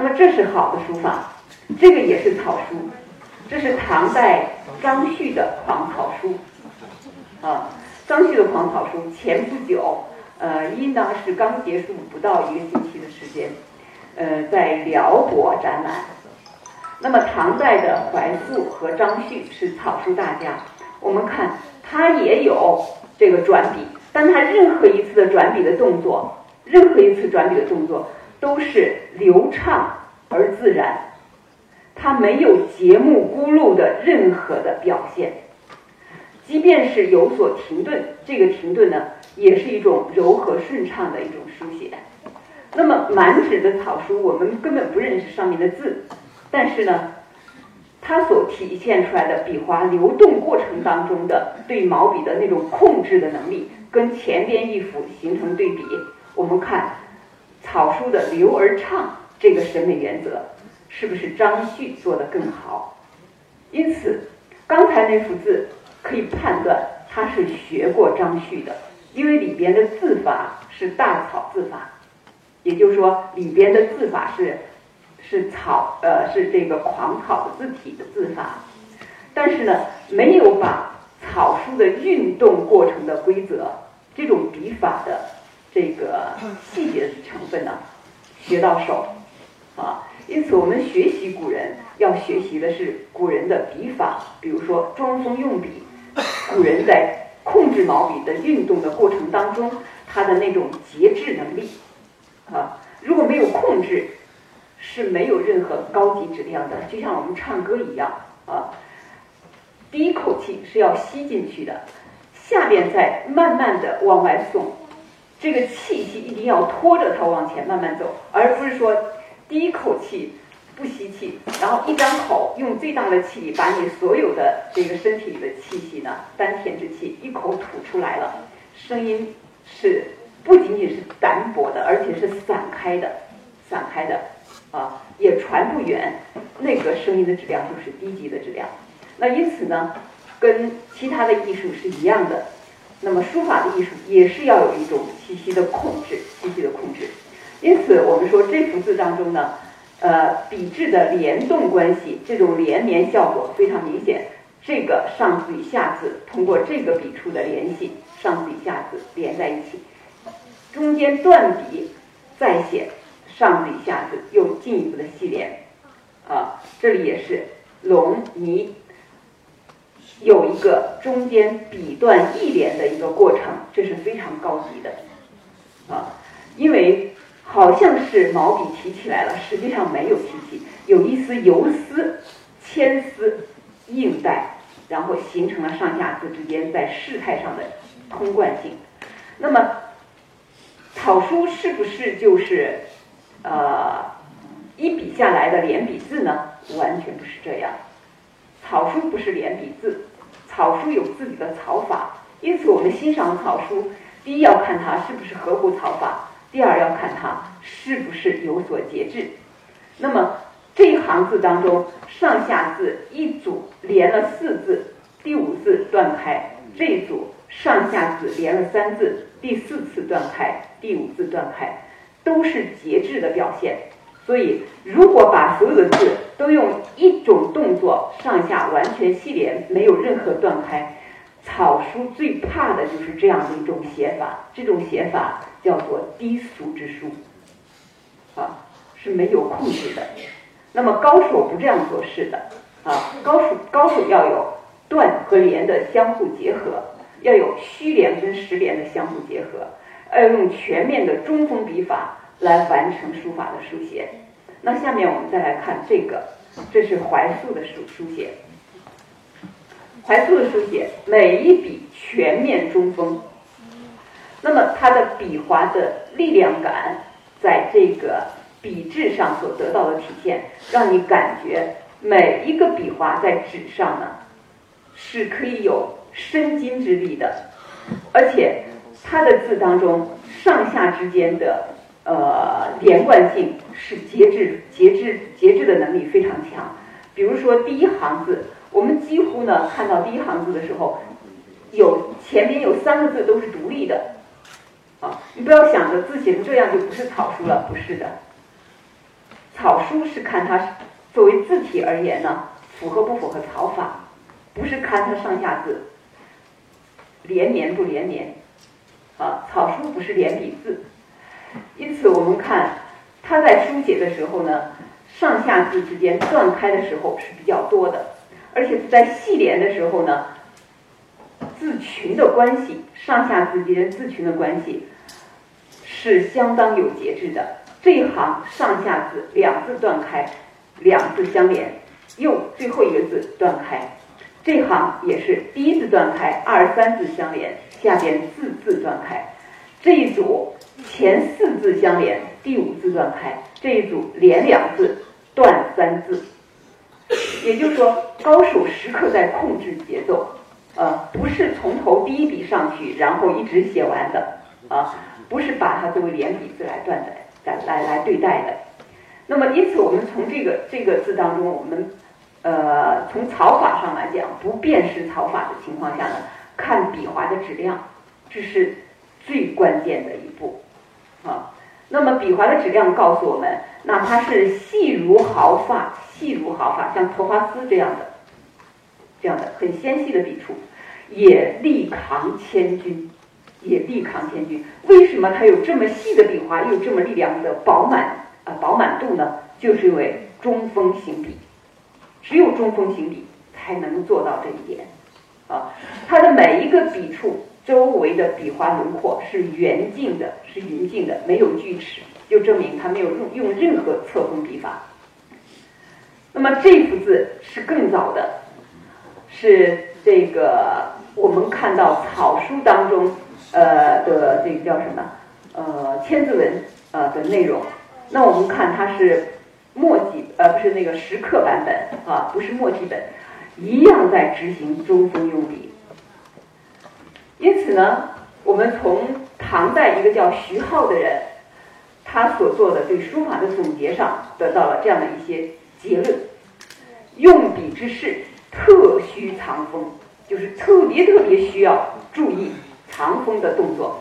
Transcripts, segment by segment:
那么这是好的书法，这个也是草书，这是唐代张旭的狂草书，啊，张旭的狂草书前不久，呃，应当是刚结束不到一个星期的时间，呃，在辽国展览。那么唐代的怀素和张旭是草书大家，我们看他也有这个转笔，但他任何一次的转笔的动作，任何一次转笔的动作都是流畅而自然，它没有节目孤陋的任何的表现，即便是有所停顿，这个停顿呢，也是一种柔和顺畅的一种书写。那么满纸的草书，我们根本不认识上面的字。但是呢，它所体现出来的笔画流动过程当中的对毛笔的那种控制的能力，跟前边一幅形成对比。我们看草书的流而畅这个审美原则，是不是张旭做的更好？因此，刚才那幅字可以判断他是学过张旭的，因为里边的字法是大草字法，也就是说里边的字法是。是草，呃，是这个狂草的字体的字法，但是呢，没有把草书的运动过程的规则，这种笔法的这个细节的成分呢，学到手，啊，因此我们学习古人要学习的是古人的笔法，比如说装锋用笔，古人在控制毛笔的运动的过程当中，他的那种节制能力，啊，如果没有控制。是没有任何高级质量的，就像我们唱歌一样啊。第一口气是要吸进去的，下边再慢慢的往外送，这个气息一定要拖着它往前慢慢走，而不是说第一口气不吸气，然后一张口用最大的气把你所有的这个身体里的气息呢，丹田之气一口吐出来了，声音是不仅仅是单薄的，而且是散开的，散开的。啊，也传不远，那个声音的质量就是低级的质量。那因此呢，跟其他的艺术是一样的。那么书法的艺术也是要有一种气息的控制，气息的控制。因此，我们说这幅字当中呢，呃，笔致的联动关系，这种连绵效果非常明显。这个上字与下字通过这个笔触的联系，上字与下字连在一起，中间断笔再写。上字与下字又进一步的系连，啊，这里也是龙泥有一个中间笔断意连的一个过程，这是非常高级的，啊，因为好像是毛笔提起来了，实际上没有提起，有一丝游丝牵丝硬带，然后形成了上下字之间在事态上的通贯性。那么草书是不是就是？呃，一笔下来的连笔字呢，完全不是这样。草书不是连笔字，草书有自己的草法，因此我们欣赏草书，第一要看它是不是合乎草法，第二要看它是不是有所节制。那么这一行字当中，上下字一组连了四字，第五字断开；这一组上下字连了三字，第四次断开，第五字断开。都是节制的表现，所以如果把所有的字都用一种动作上下完全系连，没有任何断开，草书最怕的就是这样的一种写法。这种写法叫做低俗之书，啊，是没有控制的。那么高手不这样做事的，啊，高手高手要有断和连的相互结合，要有虚连跟实连的相互结合。要用全面的中锋笔法来完成书法的书写。那下面我们再来看这个，这是怀素的书书写。怀素的书写，每一笔全面中锋。那么它的笔划的力量感，在这个笔致上所得到的体现，让你感觉每一个笔划在纸上呢，是可以有生金之力的，而且。它的字当中上下之间的呃连贯性是节制、节制、节制的能力非常强。比如说第一行字，我们几乎呢看到第一行字的时候，有前面有三个字都是独立的。啊，你不要想着字写成这样就不是草书了，不是的。草书是看它作为字体而言呢，符合不符合草法，不是看它上下字连绵不连绵。啊，草书不是连笔字，因此我们看它在书写的时候呢，上下字之间断开的时候是比较多的，而且在细连的时候呢，字群的关系，上下字之间字群的关系是相当有节制的。这一行上下字两字断开，两字相连，又最后一个字断开，这行也是第一字断开，二三字相连。下边字字断开，这一组前四字相连，第五字断开，这一组连两字断三字，也就是说高手时刻在控制节奏，呃，不是从头第一笔上去，然后一直写完的，啊，不是把它作为连笔字来断的，来来来对待的。那么因此我们从这个这个字当中，我们呃从草法上来讲，不辨识草法的情况下呢？看笔画的质量，这是最关键的一步啊。那么笔画的质量告诉我们，哪怕是细如毫发、细如毫发，像托花丝这样的、这样的很纤细的笔触，也力扛千钧，也力扛千钧。为什么它有这么细的笔画，又这么力量的饱满啊饱满度呢？就是因为中锋行笔，只有中锋行笔才能做到这一点。啊，它的每一个笔触周围的笔画轮廓是圆净的，是匀净的，没有锯齿，就证明他没有用用任何侧锋笔法。那么这幅字是更早的，是这个我们看到草书当中呃的这个叫什么呃千字文呃的内容。那我们看它是墨迹呃不是那个石刻版本啊，不是墨迹本。一样在执行中锋用笔，因此呢，我们从唐代一个叫徐浩的人，他所做的对书法的总结上，得到了这样的一些结论：用笔之事，特需藏锋，就是特别特别需要注意藏锋的动作。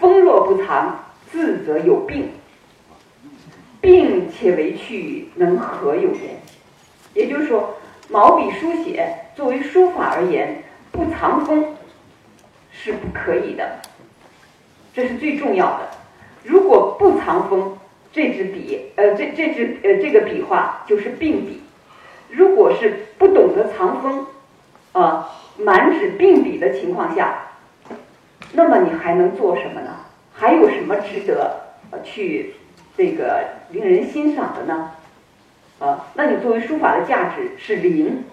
锋若不藏，字则有病，病且为去，能何有言？也就是说。毛笔书写作为书法而言，不藏锋是不可以的，这是最重要的。如果不藏锋，这支笔，呃，这这支呃这个笔画就是病笔。如果是不懂得藏锋，啊，满纸病笔的情况下，那么你还能做什么呢？还有什么值得呃去这个令人欣赏的呢？啊，那你作为书法的价值是零，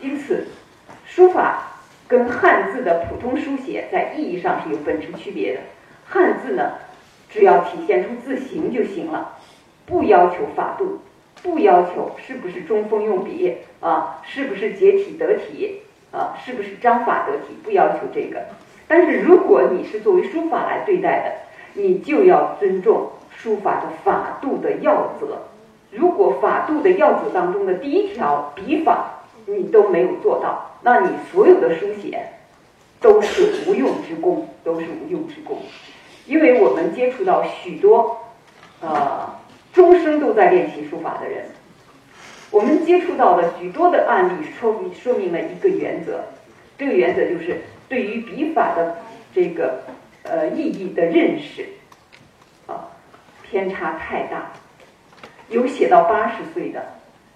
因此，书法跟汉字的普通书写在意义上是有本质区别的。汉字呢，只要体现出字形就行了，不要求法度，不要求是不是中锋用笔啊，是不是结体得体啊，是不是章法得体，不要求这个。但是如果你是作为书法来对待的，你就要尊重书法的法度的要则。如果法度的要则当中的第一条笔法你都没有做到，那你所有的书写都是无用之功，都是无用之功。因为我们接触到许多呃终生都在练习书法的人，我们接触到的许多的案例说明说明了一个原则，这个原则就是对于笔法的这个呃意义的认识啊偏差太大。有写到八十岁的，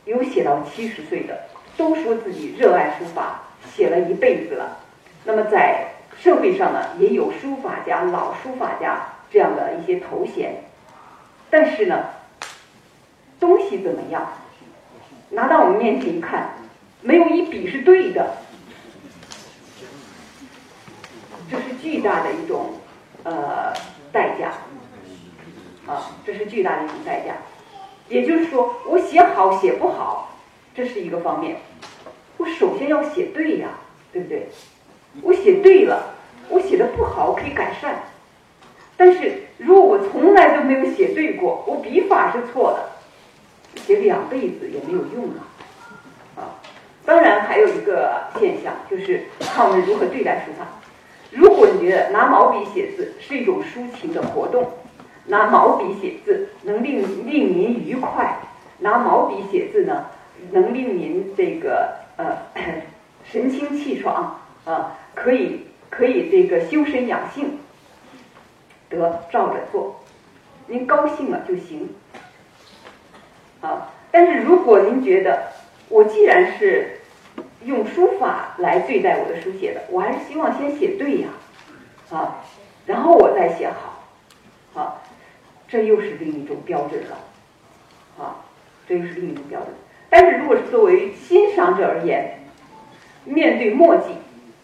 有写到七十岁的，都说自己热爱书法，写了一辈子了。那么在社会上呢，也有书法家、老书法家这样的一些头衔。但是呢，东西怎么样？拿到我们面前一看，没有一笔是对的，这是巨大的一种呃代价啊，这是巨大的一种代价。也就是说，我写好写不好，这是一个方面。我首先要写对呀，对不对？我写对了，我写的不好，我可以改善。但是如果我从来都没有写对过，我笔法是错的，写两辈子也没有用啊。啊，当然还有一个现象，就是看我们如何对待书法。如果你觉得拿毛笔写字是一种抒情的活动，拿毛笔写字能令令您愉快，拿毛笔写字呢，能令您这个呃 神清气爽啊，可以可以这个修身养性，得照着做，您高兴了就行啊。但是如果您觉得我既然是用书法来对待我的书写的，我还是希望先写对呀，啊，然后我再写好，啊，这又是另一种标准了，啊，这又是另一种标准。但是如果是作为欣赏者而言，面对墨迹，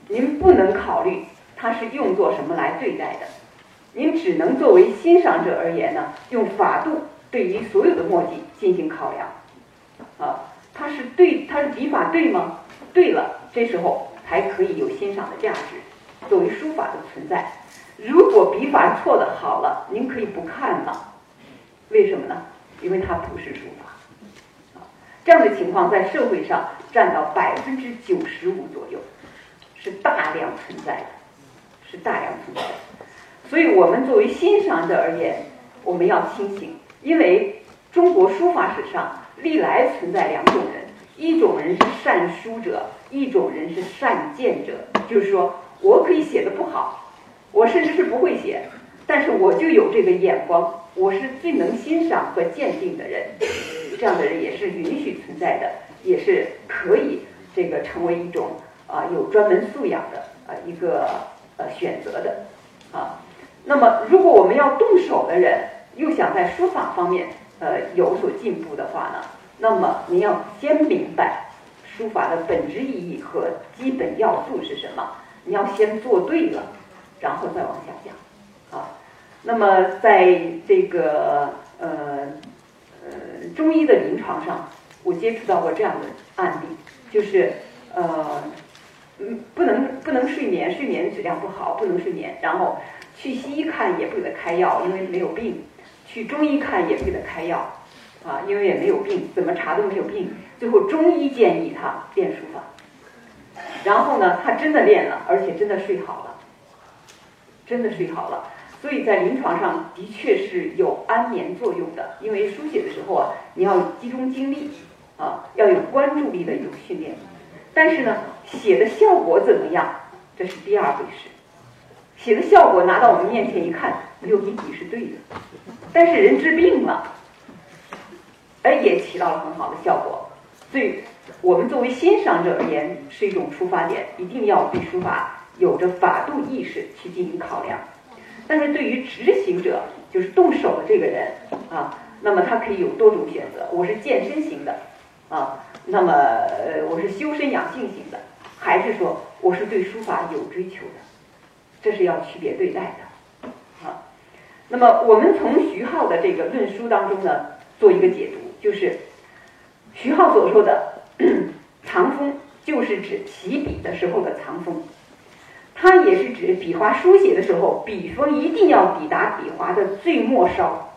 您不能考虑它是用作什么来对待的，您只能作为欣赏者而言呢，用法度对于所有的墨迹进行考量，啊，它是对，它是笔法对吗？对了，这时候才可以有欣赏的价值，作为书法的存在。如果笔法错的好了，您可以不看了。为什么呢？因为它不是书法。这样的情况在社会上占到百分之九十五左右，是大量存在的，是大量存在的。所以我们作为欣赏者而言，我们要清醒，因为中国书法史上历来存在两种人。一种人是善书者，一种人是善见者。就是说我可以写的不好，我甚至是不会写，但是我就有这个眼光，我是最能欣赏和鉴定的人。这样的人也是允许存在的，也是可以这个成为一种啊有专门素养的啊一个呃选择的啊。那么如果我们要动手的人又想在书法方面呃有所进步的话呢？那么你要先明白书法的本质意义和基本要素是什么，你要先做对了，然后再往下讲啊。那么在这个呃中医的临床上，我接触到过这样的案例，就是呃嗯不能不能睡眠，睡眠质量不好，不能睡眠，然后去西医看也不给他开药，因为没有病；去中医看也不给他开药。啊，因为也没有病，怎么查都没有病。最后中医建议他练书法，然后呢，他真的练了，而且真的睡好了，真的睡好了。所以在临床上的确是有安眠作用的，因为书写的时候啊，你要集中精力啊，要有关注力的一种训练。但是呢，写的效果怎么样，这是第二回事。写的效果拿到我们面前一看，没有一笔是对的，但是人治病了。哎，也起到了很好的效果。所以我们作为欣赏者而言，是一种出发点，一定要对书法有着法度意识去进行考量。但是对于执行者，就是动手的这个人啊，那么他可以有多种选择。我是健身型的啊，那么呃，我是修身养性型的，还是说我是对书法有追求的？这是要区别对待的啊。那么我们从徐浩的这个论书当中呢，做一个解读。就是徐浩所说的 藏锋，就是指起笔的时候的藏锋，它也是指笔画书写的时候，笔锋一定要抵达笔划的最末梢，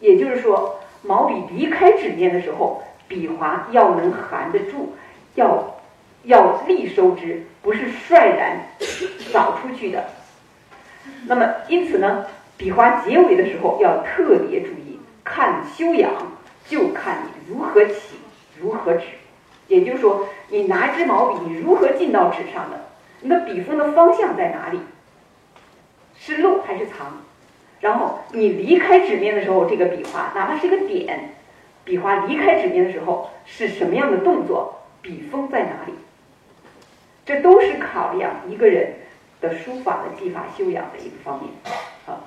也就是说，毛笔离开纸面的时候，笔划要能含得住，要要力收之，不是率然扫出去的。那么，因此呢，笔划结尾的时候要特别注意看修养。就看你如何起，如何止，也就是说，你拿一支毛笔，你如何进到纸上的？你的笔锋的方向在哪里？是露还是藏？然后你离开纸面的时候，这个笔画哪怕是一个点，笔画离开纸面的时候是什么样的动作？笔锋在哪里？这都是考量一个人的书法的技法修养的一个方面啊。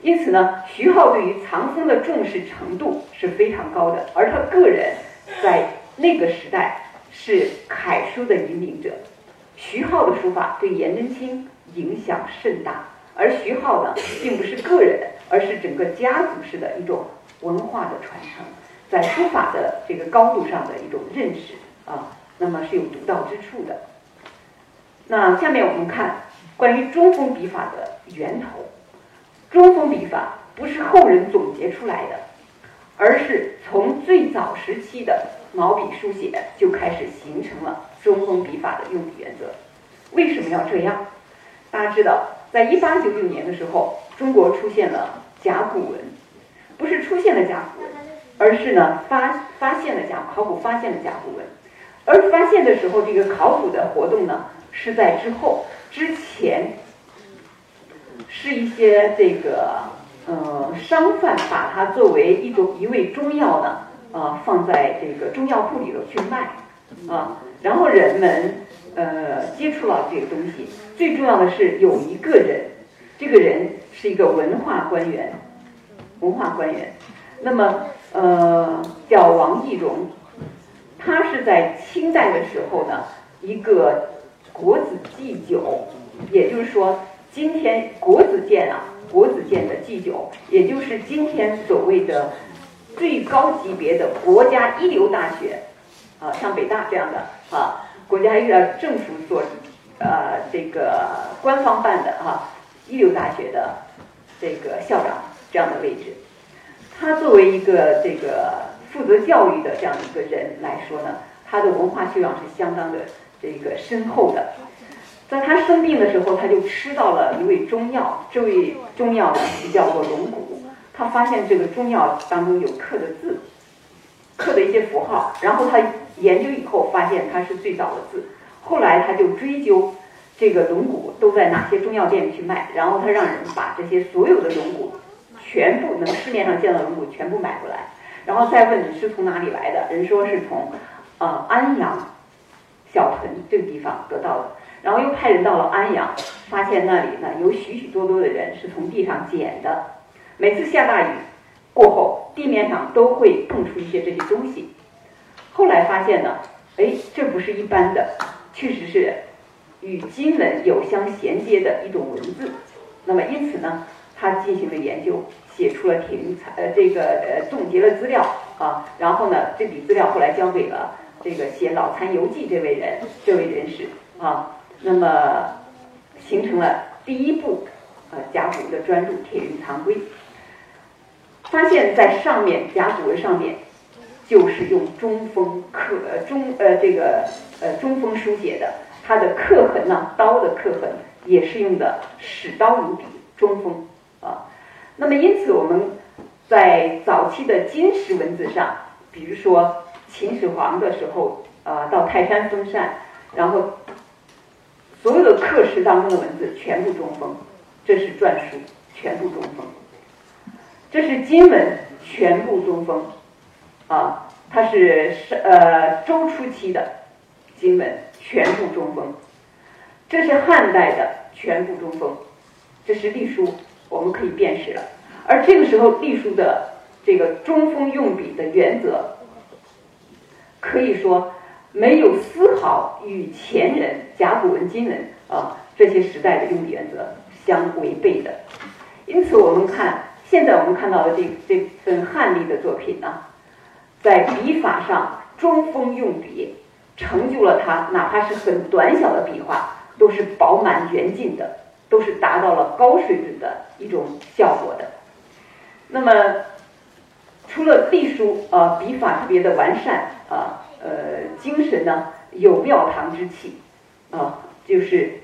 因此呢，徐浩对于藏锋的重视程度是非常高的，而他个人在那个时代是楷书的引领者。徐浩的书法对颜真卿影响甚大，而徐浩呢，并不是个人，而是整个家族式的一种文化的传承，在书法的这个高度上的一种认识啊，那么是有独到之处的。那下面我们看关于中锋笔法的源头。中锋笔法不是后人总结出来的，而是从最早时期的毛笔书写就开始形成了中锋笔法的用笔原则。为什么要这样？大家知道，在一八九九年的时候，中国出现了甲骨文，不是出现了甲骨文，而是呢发发现了甲考古发现了甲骨文，而发现的时候，这个考古的活动呢是在之后之前，是一些这个呃商贩把它作为一种一味中药呢，呃放在这个中药铺里头去卖啊，然后人们呃接触到这个东西，最重要的是有一个人，这个人是一个文化官员。文化官员，那么呃叫王懿荣，他是在清代的时候呢，一个国子祭酒，也就是说今天国子监啊，国子监的祭酒，也就是今天所谓的最高级别的国家一流大学啊，像北大这样的啊，国家一个政府所呃这个官方办的啊一流大学的这个校长。这样的位置，他作为一个这个负责教育的这样一个人来说呢，他的文化修养是相当的这个深厚的。在他生病的时候，他就吃到了一味中药，这味中药呢就叫做龙骨。他发现这个中药当中有刻的字，刻的一些符号，然后他研究以后发现它是最早的字。后来他就追究这个龙骨都在哪些中药店去卖，然后他让人把这些所有的龙骨。全部能市面上见到的龙骨全部买过来，然后再问你是从哪里来的，人说是从，呃安阳，小屯这个地方得到的，然后又派人到了安阳，发现那里呢有许许多多的人是从地上捡的，每次下大雨过后，地面上都会蹦出一些这些东西，后来发现呢，哎，这不是一般的，确实是与金文有相衔接的一种文字，那么因此呢，他进行了研究。写出了铁云彩，呃，这个呃，总结了资料啊，然后呢，这笔资料后来交给了这个写《老残游记》这位人，这位人士啊，那么形成了第一部呃甲骨文的专著《铁云藏龟》，发现在上面甲骨文上面就是用中锋刻中呃这个呃中锋书写的，它的刻痕呢，刀的刻痕也是用的使刀如笔中锋啊。那么，因此我们在早期的金石文字上，比如说秦始皇的时候，啊，到泰山封禅，然后所有的刻石当中的文字全部中锋，这是篆书，全部中锋。这是金文，全部中锋，啊，它是是呃周初期的金文，全部中锋。这是汉代的，全部中锋。这是隶书。我们可以辨识了，而这个时候隶书的这个中锋用笔的原则，可以说没有丝毫与前人甲骨文、金文啊这些时代的用笔原则相违背的。因此，我们看现在我们看到的这这份汉隶的作品呢，在笔法上中锋用笔，成就了它哪怕是很短小的笔画，都是饱满圆劲的。都是达到了高水准的一种效果的。那么，除了隶书呃，笔法特别的完善啊，呃，精神呢有庙堂之气啊，就是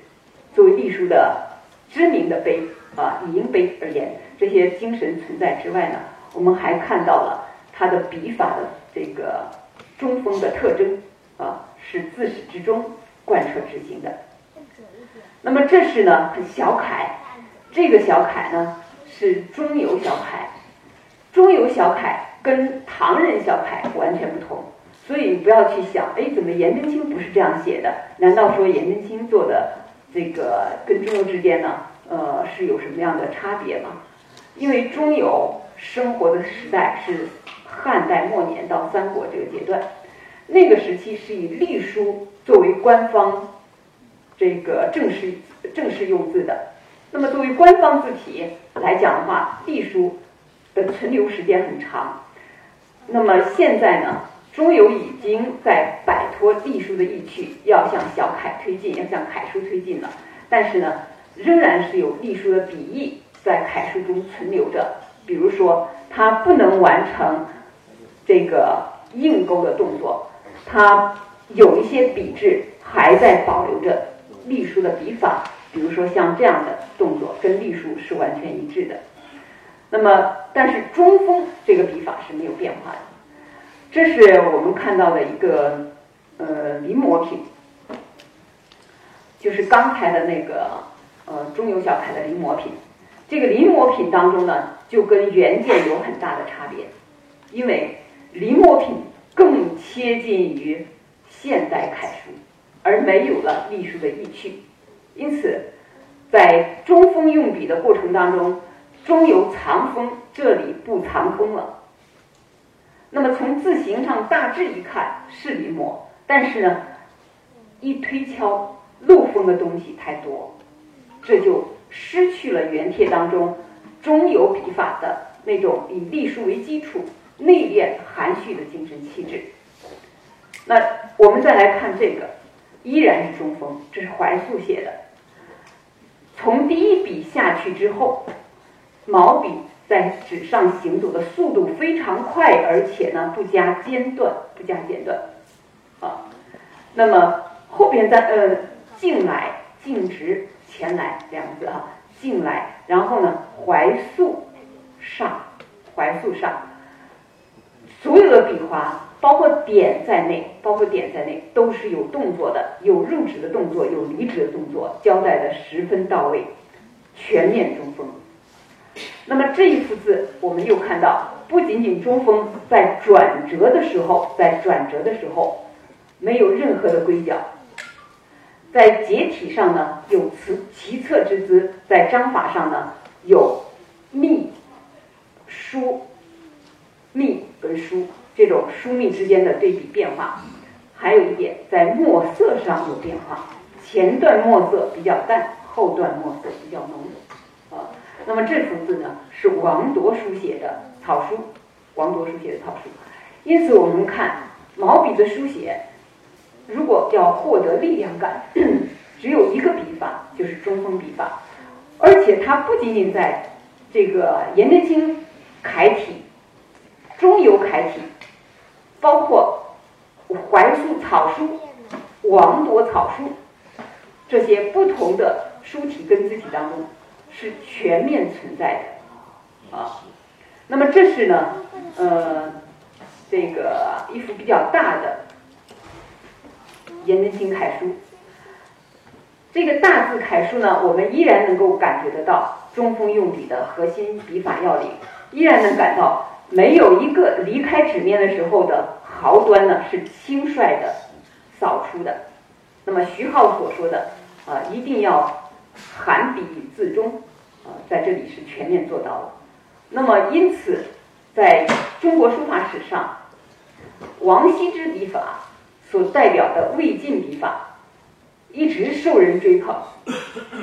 作为隶书的知名的碑啊，以碑而言，这些精神存在之外呢，我们还看到了他的笔法的这个中锋的特征啊，是自始至终贯彻执行的。那么这是呢小楷，这个小楷呢是中游小楷，中游小楷跟唐人小楷完全不同，所以不要去想，哎，怎么颜真卿不是这样写的？难道说颜真卿做的这个跟中游之间呢，呃，是有什么样的差别吗？因为中游生活的时代是汉代末年到三国这个阶段，那个时期是以隶书作为官方。这个正式正式用字的，那么作为官方字体来讲的话，隶书的存留时间很长。那么现在呢，中游已经在摆脱隶书的意趣，要向小楷推进，要向楷书推进了。但是呢，仍然是有隶书的笔意在楷书中存留着。比如说，它不能完成这个硬勾的动作，它有一些笔致还在保留着。隶书的笔法，比如说像这样的动作，跟隶书是完全一致的。那么，但是中锋这个笔法是没有变化的。这是我们看到的一个呃临摹品，就是刚才的那个呃中游小楷的临摹品。这个临摹品当中呢，就跟原件有很大的差别，因为临摹品更贴近于现代楷书，而没有了隶书的意趣。因此，在中锋用笔的过程当中，中有藏锋，这里不藏锋了。那么从字形上大致一看是临摹，但是呢，一推敲漏锋的东西太多，这就。失去了原帖当中中游笔法的那种以隶书为基础、内敛含蓄的精神气质。那我们再来看这个，依然是中锋，这是怀素写的。从第一笔下去之后，毛笔在纸上行走的速度非常快，而且呢不加间断，不加间断。啊，那么后边再呃，进来，径直。前来两个字哈，进来，然后呢，怀素上，怀素上，所有的笔画，包括点在内，包括点在内，都是有动作的，有入纸的动作，有离纸的动作，交代的十分到位，全面中锋。那么这一幅字，我们又看到，不仅仅中锋，在转折的时候，在转折的时候，没有任何的规角。在结体上呢，有词奇侧之姿；在章法上呢，有密、疏、密跟疏这种疏密之间的对比变化。还有一点，在墨色上有变化，前段墨色比较淡，后段墨色比较浓。啊，那么这幅字呢，是王铎书写的草书，王铎书写的草书。因此，我们看毛笔的书写。如果要获得力量感，只有一个笔法，就是中锋笔法，而且它不仅仅在这个颜真卿楷体、中游楷体，包括怀素草书、王铎草书这些不同的书体跟字体当中，是全面存在的啊。那么这是呢，呃，这个一幅比较大的。颜真卿楷书，这个大字楷书呢，我们依然能够感觉得到中锋用笔的核心笔法要领，依然能感到没有一个离开纸面的时候的毫端呢是轻率的扫出的。那么徐浩所说的啊，一定要含笔自中啊，在这里是全面做到了。那么因此，在中国书法史上，王羲之笔法。所代表的魏晋笔法一直受人追捧，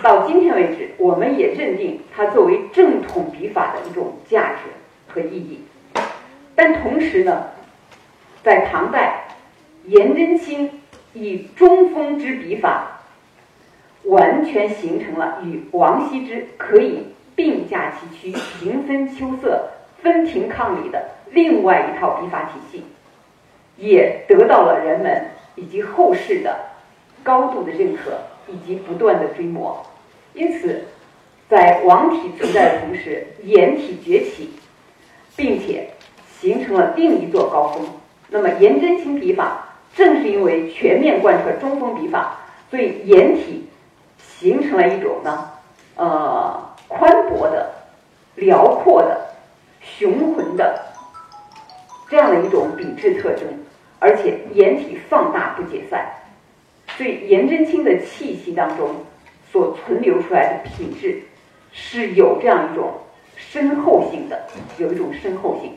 到今天为止，我们也认定它作为正统笔法的一种价值和意义。但同时呢，在唐代，颜真卿以中锋之笔法，完全形成了与王羲之可以并驾齐驱、平分秋色、分庭抗礼的另外一套笔法体系。也得到了人们以及后世的高度的认可以及不断的追摹，因此，在王体存在的同时，颜体崛起，并且形成了另一座高峰。那么，颜真卿笔法正是因为全面贯彻中锋笔法，所以颜体形成了一种呢，呃，宽博的、辽阔的、雄浑的这样的一种笔致特征。而且颜体放大不解散，所以颜真卿的气息当中所存留出来的品质是有这样一种深厚性的，有一种深厚性。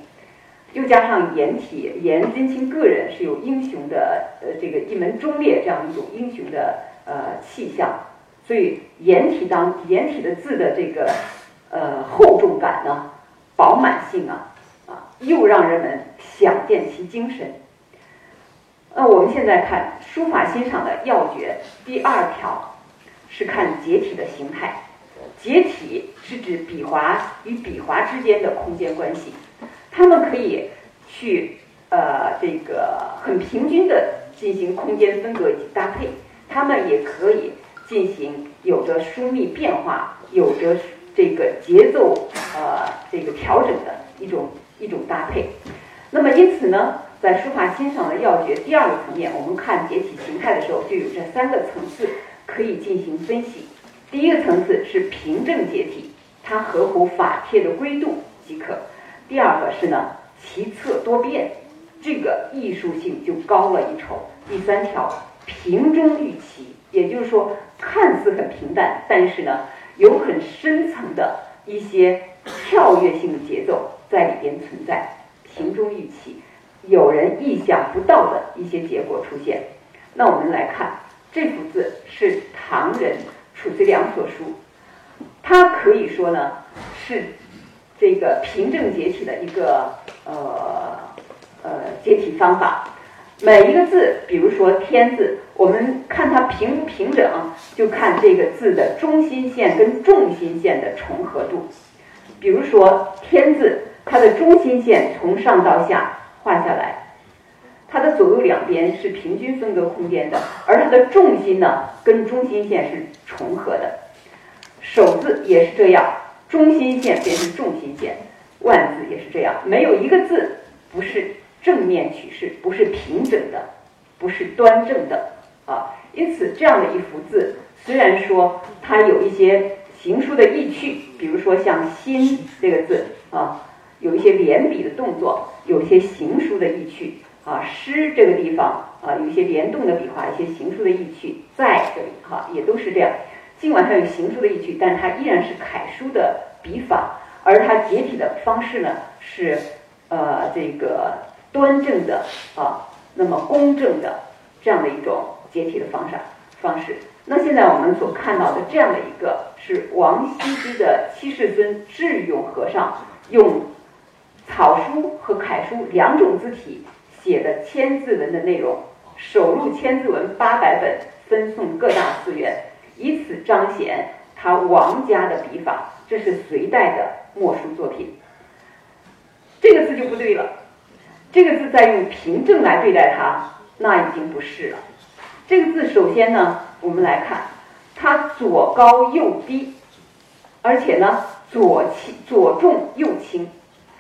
又加上颜体，颜真卿个人是有英雄的呃这个一门忠烈这样一种英雄的呃气象，所以颜体当颜体的字的这个呃厚重感呢、饱满性啊啊，又让人们想见其精神。那我们现在看书法欣赏的要诀，第二条是看结体的形态。结体是指笔划与笔划之间的空间关系，他们可以去呃这个很平均的进行空间分隔以及搭配，他们也可以进行有着疏密变化、有着这个节奏呃这个调整的一种一种搭配。那么因此呢，在书法欣赏的要诀第二个层面，我们看解体形态的时候，就有这三个层次可以进行分析。第一个层次是平正结体，它合乎法帖的规度即可。第二个是呢，奇策多变，这个艺术性就高了一筹。第三条，平中寓奇，也就是说，看似很平淡，但是呢，有很深层的一些跳跃性的节奏在里边存在。平中寓奇，有人意想不到的一些结果出现。那我们来看这幅字是唐人。褚遂良所书，它可以说呢是这个平正结体的一个呃呃解体方法。每一个字，比如说“天”字，我们看它平不平整，就看这个字的中心线跟重心线的重合度。比如说“天”字，它的中心线从上到下画下来。它的左右两边是平均分割空间的，而它的重心呢，跟中心线是重合的。首字也是这样，中心线变成重心线，万字也是这样，没有一个字不是正面取势，不是平整的，不是端正的啊。因此，这样的一幅字，虽然说它有一些行书的意趣，比如说像“心”这个字啊，有一些连笔的动作，有些行书的意趣。啊，诗这个地方啊，有一些联动的笔画，一些行书的意趣在这里哈，也都是这样。尽管它有行书的意趣，但它依然是楷书的笔法，而它结体的方式呢是呃这个端正的啊，那么公正的这样的一种结体的方式方式。那现在我们所看到的这样的一个是王羲之的七世孙智勇和尚用草书和楷书两种字体。写的千字文的内容，手录千字文八百本，分送各大寺院，以此彰显他王家的笔法。这是隋代的墨书作品。这个字就不对了，这个字再用平正来对待它，那已经不是了。这个字首先呢，我们来看，它左高右低，而且呢左轻左重右轻，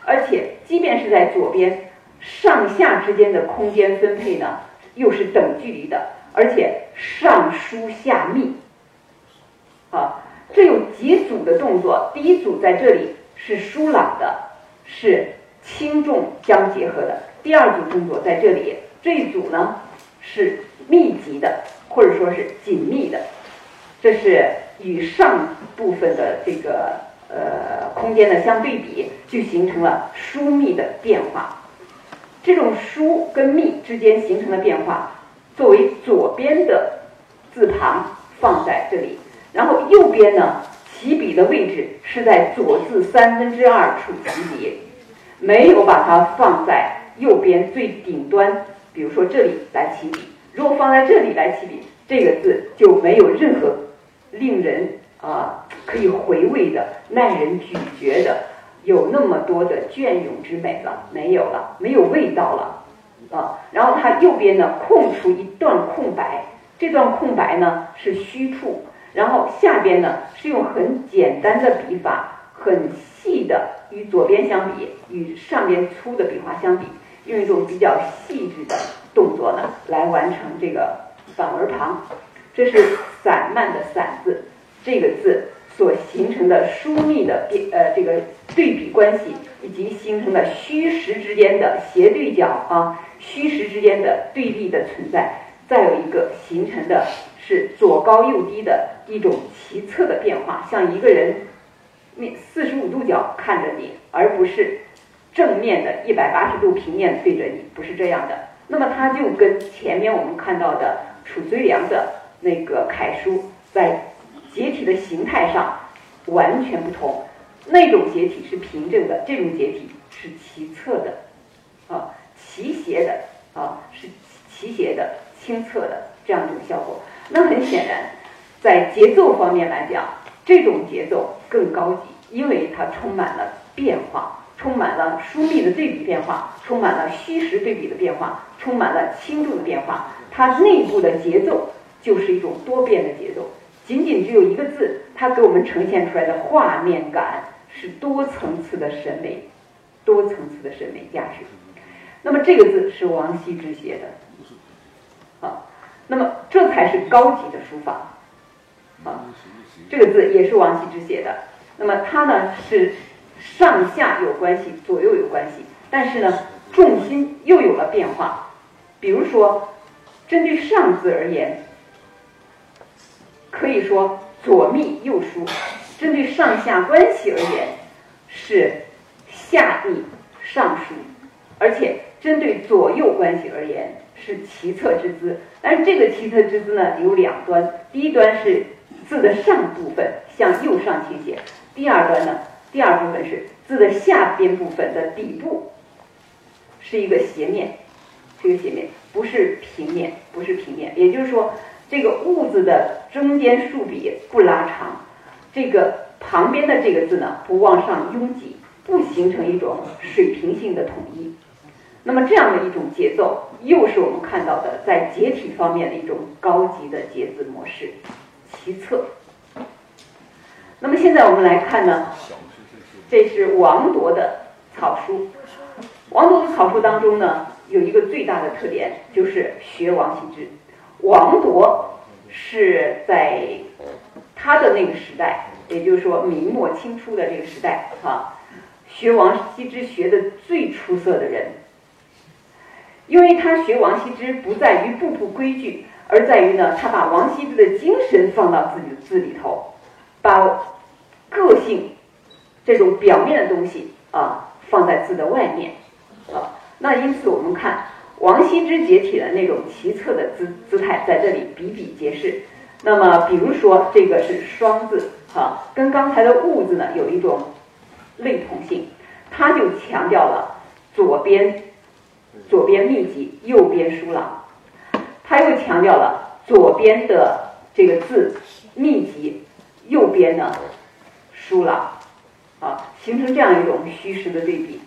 而且即便是在左边。上下之间的空间分配呢，又是等距离的，而且上疏下密，啊，这有几组的动作。第一组在这里是疏朗的，是轻重相结合的；第二组动作在这里，这一组呢是密集的，或者说是紧密的，这是与上部分的这个呃空间的相对比，就形成了疏密的变化。这种疏跟密之间形成的变化，作为左边的字旁放在这里，然后右边呢起笔的位置是在左字三分之二处起笔，没有把它放在右边最顶端，比如说这里来起笔。如果放在这里来起笔，这个字就没有任何令人啊可以回味的、耐人咀嚼的。有那么多的隽永之美了，没有了，没有味道了，啊，然后它右边呢空出一段空白，这段空白呢是虚处，然后下边呢是用很简单的笔法，很细的，与左边相比，与上边粗的笔画相比，用一种比较细致的动作呢来完成这个反文旁，这是散漫的散字，这个字。所形成的疏密的变呃这个对比关系，以及形成的虚实之间的斜对角啊，虚实之间的对立的存在，再有一个形成的是左高右低的一种奇侧的变化，像一个人面四十五度角看着你，而不是正面的一百八十度平面对着你，不是这样的。那么它就跟前面我们看到的褚遂良的那个楷书在。结体的形态上完全不同，那种结体是平正的，这种结体是奇侧的，啊，奇斜的，啊，是奇斜的、清澈的这样一种效果。那很显然，在节奏方面来讲，这种节奏更高级，因为它充满了变化，充满了疏密的对比变化，充满了虚实对比的变化，充满了轻重的变化。它内部的节奏就是一种多变的节奏。仅仅只有一个字，它给我们呈现出来的画面感是多层次的审美，多层次的审美价值。那么这个字是王羲之写的，那么这才是高级的书法，啊，这个字也是王羲之写的。那么它呢是上下有关系，左右有关系，但是呢重心又有了变化。比如说，针对上字而言。可以说左密右疏，针对上下关系而言是下密上疏，而且针对左右关系而言是奇侧之姿。但是这个奇侧之姿呢有两端，第一端是字的上部分向右上倾斜，第二端呢第二部分是字的下边部分的底部是一个斜面，这个斜面不是平面，不是平面，也就是说。这个“物”字的中间竖笔不拉长，这个旁边的这个字呢不往上拥挤，不形成一种水平性的统一。那么这样的一种节奏，又是我们看到的在结体方面的一种高级的结字模式，其侧。那么现在我们来看呢，这是王铎的草书。王铎的草书当中呢，有一个最大的特点，就是学王羲之。王铎是在他的那个时代，也就是说明末清初的这个时代，哈，学王羲之学的最出色的人，因为他学王羲之不在于步步规矩，而在于呢，他把王羲之的精神放到自己的字里头，把个性这种表面的东西啊放在字的外面，啊，那因此我们看。王羲之解体的那种奇特的姿姿态在这里比比皆是。那么，比如说这个是双字，哈，跟刚才的物字呢有一种类同性，他就强调了左边左边密集，右边疏朗，他又强调了左边的这个字密集，右边呢疏朗，啊，形成这样一种虚实的对比。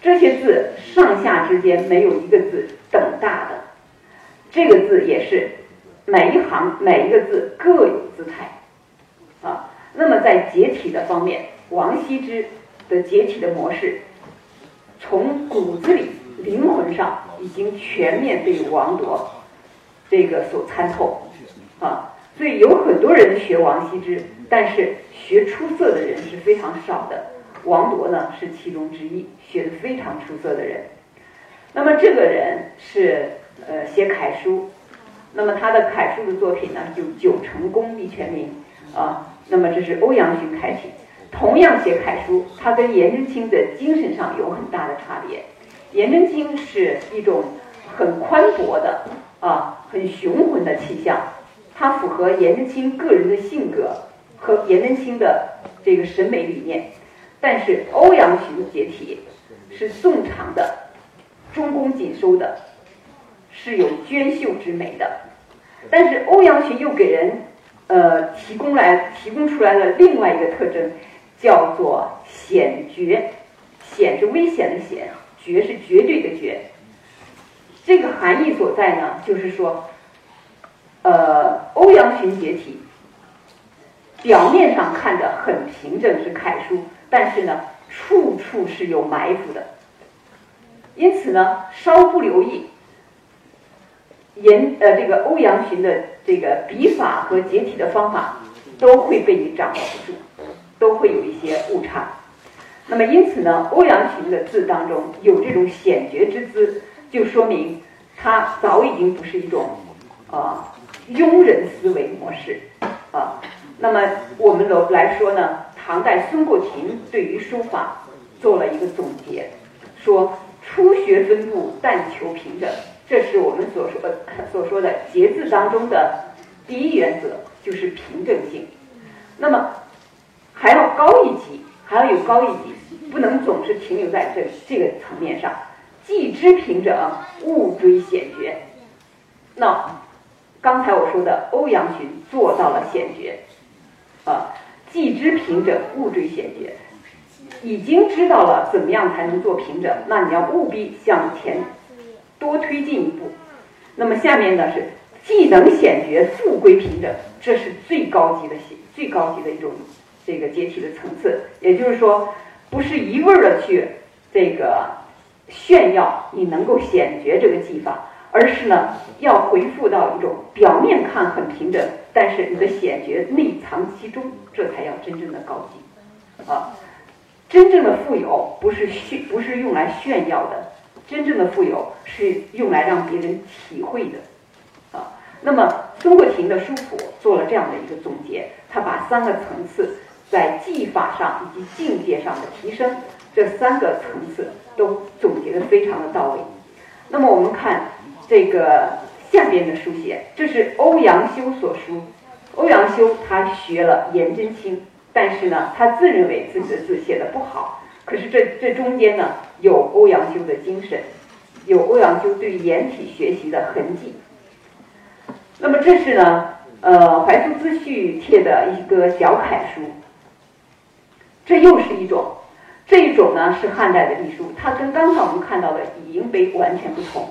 这些字上下之间没有一个字等大的，这个字也是每一行每一个字各有姿态啊。那么在解体的方面，王羲之的解体的模式，从骨子里灵魂上已经全面被王铎这个所参透啊。所以有很多人学王羲之，但是学出色的人是非常少的。王铎呢是其中之一，学的非常出色的人。那么这个人是呃写楷书，那么他的楷书的作品呢就九成功立全名啊。那么这是欧阳询楷体，同样写楷书，他跟颜真卿的精神上有很大的差别。颜真卿是一种很宽博的啊，很雄浑的气象，它符合颜真卿个人的性格和颜真卿的这个审美理念。但是欧阳询的解体是宋长的，中宫紧收的，是有娟秀之美的。但是欧阳询又给人呃提供来提供出来了另外一个特征，叫做险绝。险是危险的险，绝是绝对的绝。这个含义所在呢，就是说，呃，欧阳询解体表面上看着很平整，是楷书。但是呢，处处是有埋伏的，因此呢，稍不留意，严呃这个欧阳询的这个笔法和解体的方法，都会被你掌握不住，都会有一些误差。那么因此呢，欧阳询的字当中有这种险绝之姿，就说明他早已经不是一种啊庸人思维模式啊。那么我们来来说呢？唐代孙过庭对于书法做了一个总结，说初学分布，但求平整，这是我们所说的 所说的节字当中的第一原则，就是平整性。那么还要高一级，还要有高一级，不能总是停留在这这个层面上。既知平整，勿追险绝。那刚才我说的欧阳询做到了险绝，啊。既知平整，勿追险绝。已经知道了怎么样才能做平整，那你要务必向前多推进一步。那么下面呢是既能险绝，复归平整，这是最高级的险，最高级的一种这个解体的层次。也就是说，不是一味儿的去这个炫耀你能够显觉这个技法，而是呢要回复到一种表面看很平整，但是你的显觉内藏其中，这才叫真正的高级啊。真正的富有不是炫，不是用来炫耀的，真正的富有是用来让别人体会的。啊，那么孙国庭的书谱做了这样的一个总结，他把三个层次在技法上以及境界上的提升，这三个层次都总结的非常的到位。那么我们看这个下边的书写，这是欧阳修所书。欧阳修他学了颜真卿。但是呢，他自认为自己的字写的不好。可是这这中间呢，有欧阳修的精神，有欧阳修对颜体学习的痕迹。那么这是呢，呃，怀素自序帖的一个小楷书。这又是一种，这一种呢是汉代的隶书，它跟刚才我们看到的乙瀛碑完全不同。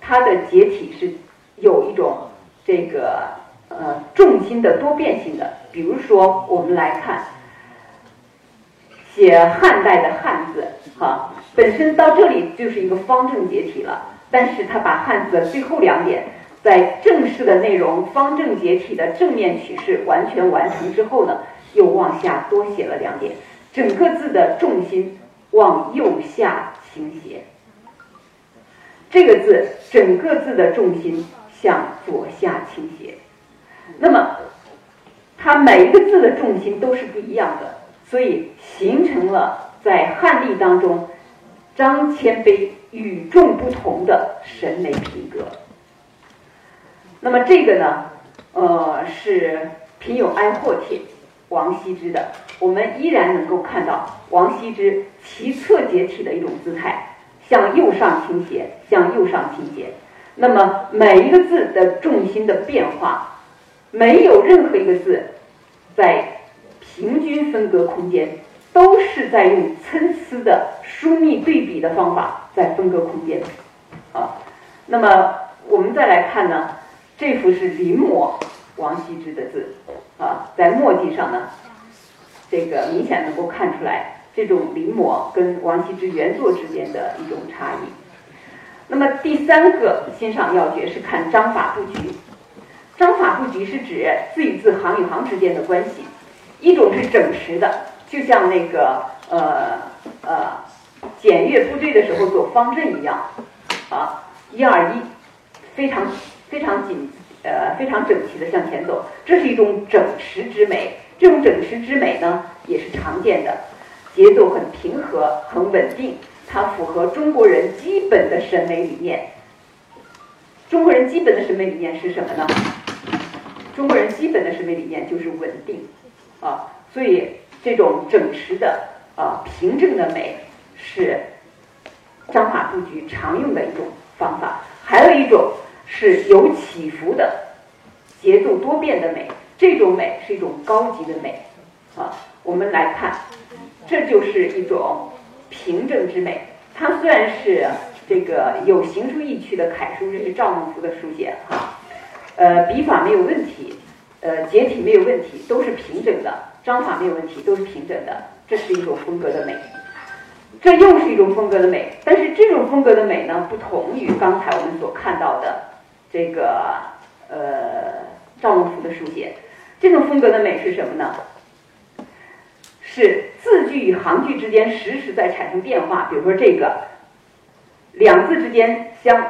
它的结体是有一种这个呃重心的多变性的。比如说，我们来看写汉代的汉字，哈，本身到这里就是一个方正结体了。但是他把汉字的最后两点，在正式的内容方正结体的正面取势完全完成之后呢，又往下多写了两点，整个字的重心往右下倾斜。这个字整个字的重心向左下倾斜，那么。它每一个字的重心都是不一样的，所以形成了在汉隶当中张骞碑与众不同的审美品格。那么这个呢，呃，是品有哀祸帖，王羲之的。我们依然能够看到王羲之其侧结体的一种姿态，向右上倾斜，向右上倾斜。那么每一个字的重心的变化。没有任何一个字在平均分割空间，都是在用参差的疏密对比的方法在分割空间。啊，那么我们再来看呢，这幅是临摹王羲之的字，啊，在墨迹上呢，这个明显能够看出来这种临摹跟王羲之原作之间的一种差异。那么第三个欣赏要诀是看章法布局。章法布局是指字与字、行与行之间的关系，一种是整实的，就像那个呃呃检阅部队的时候做方阵一样，啊一二一，非常非常紧呃非常整齐的向前走，这是一种整实之美。这种整实之美呢，也是常见的，节奏很平和、很稳定，它符合中国人基本的审美理念。中国人基本的审美理念是什么呢？中国人基本的审美理念就是稳定，啊，所以这种整实的啊平正的美是章法布局常用的一种方法。还有一种是有起伏的节奏多变的美，这种美是一种高级的美，啊，我们来看，这就是一种平整之美。它虽然是这个有行书意趣的楷书，这是赵孟頫的书写，哈。呃，笔法没有问题，呃，结体没有问题，都是平整的；章法没有问题，都是平整的。这是一种风格的美，这又是一种风格的美。但是这种风格的美呢，不同于刚才我们所看到的这个呃赵孟頫的书写。这种风格的美是什么呢？是字句与行句之间时时在产生变化。比如说这个两字之间相。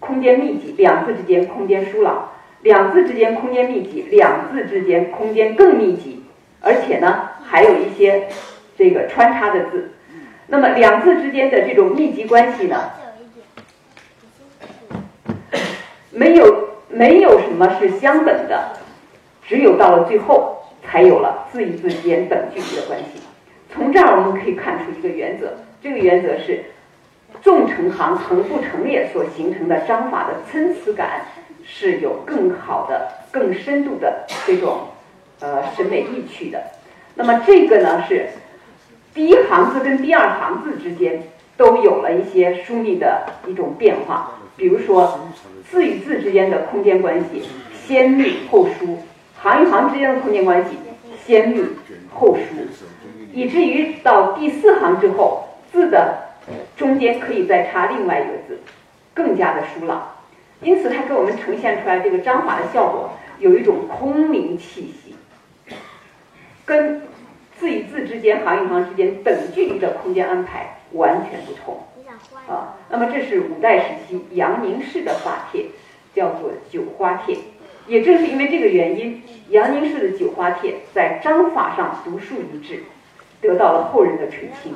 空间密集，两字之间空间疏朗；两字之间空间密集，两字之间空间更密集，而且呢，还有一些这个穿插的字。那么两字之间的这种密集关系呢，没有没有什么是相等的，只有到了最后，才有了字与字之间等距离的关系。从这儿我们可以看出一个原则，这个原则是。纵成行，横不成列所形成的章法的参差感是有更好的、更深度的这种呃审美意趣的。那么这个呢是第一行字跟第二行字之间都有了一些疏密的一种变化，比如说字与字之间的空间关系先密后疏，行与行之间的空间关系先密后疏，以至于到第四行之后，字的中间可以再插另外一个字，更加的疏朗。因此，它给我们呈现出来这个章法的效果，有一种空灵气息，跟字与字之间、行与行之间等距离的空间安排完全不同。啊，那么这是五代时期杨凝式的法帖，叫做九花帖。也正是因为这个原因，杨凝式的九花帖在章法上独树一帜，得到了后人的垂青。